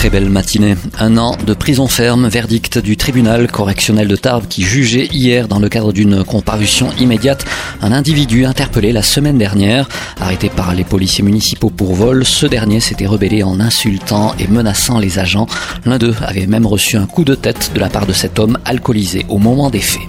Très belle matinée. Un an de prison ferme, verdict du tribunal correctionnel de Tarbes qui jugeait hier dans le cadre d'une comparution immédiate un individu interpellé la semaine dernière. Arrêté par les policiers municipaux pour vol, ce dernier s'était rebellé en insultant et menaçant les agents. L'un d'eux avait même reçu un coup de tête de la part de cet homme alcoolisé au moment des faits.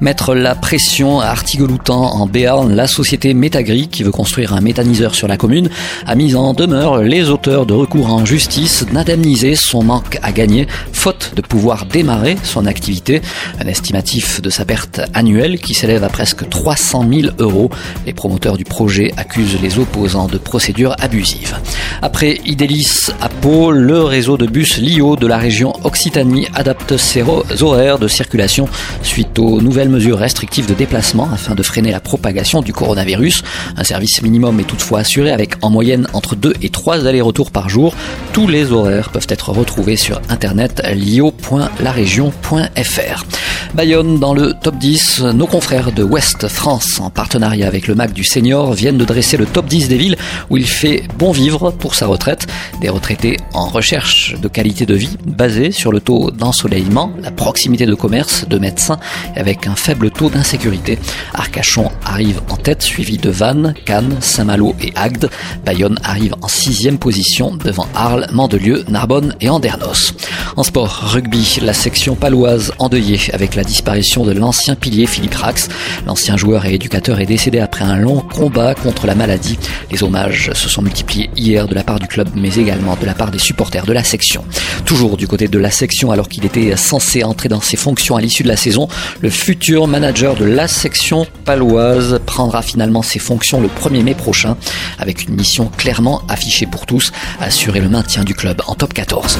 Mettre la pression à Artigoloutan en Béarn, la société Métagri, qui veut construire un méthaniseur sur la commune, a mis en demeure les auteurs de recours en justice d'indemniser son manque à gagner, faute de pouvoir démarrer son activité. Un estimatif de sa perte annuelle qui s'élève à presque 300 000 euros. Les promoteurs du projet accusent les opposants de procédures abusives. Après Idélis à Pau, le réseau de bus LIO de la région Occitanie adapte ses horaires de circulation suite aux nouvelles mesures restrictives de déplacement afin de freiner la propagation du coronavirus. Un service minimum est toutefois assuré avec en moyenne entre 2 et 3 allers-retours par jour. Tous les horaires peuvent être retrouvés sur internet lio.larégion.fr. Bayonne dans le top 10. Nos confrères de Ouest France, en partenariat avec le MAC du Senior, viennent de dresser le top 10 des villes où il fait bon vivre pour sa retraite. Des retraités en recherche de qualité de vie basée sur le taux d'ensoleillement, la proximité de commerce, de médecins avec un faible taux d'insécurité. Arcachon arrive en tête, suivi de Vannes, Cannes, Saint-Malo et Agde. Bayonne arrive en sixième position devant Arles, Mandelieu, Narbonne et Andernos. En sport, rugby, la section paloise endeuillée avec la disparition de l'ancien pilier Philippe Rax. L'ancien joueur et éducateur est décédé après un long combat contre la maladie. Les hommages se sont multipliés hier de la part du club, mais également de la part des supporters de la section. Toujours du côté de la section, alors qu'il était censé entrer dans ses fonctions à l'issue de la saison, le futur manager de la section paloise prendra finalement ses fonctions le 1er mai prochain, avec une mission clairement affichée pour tous, assurer le maintien du club en top 14.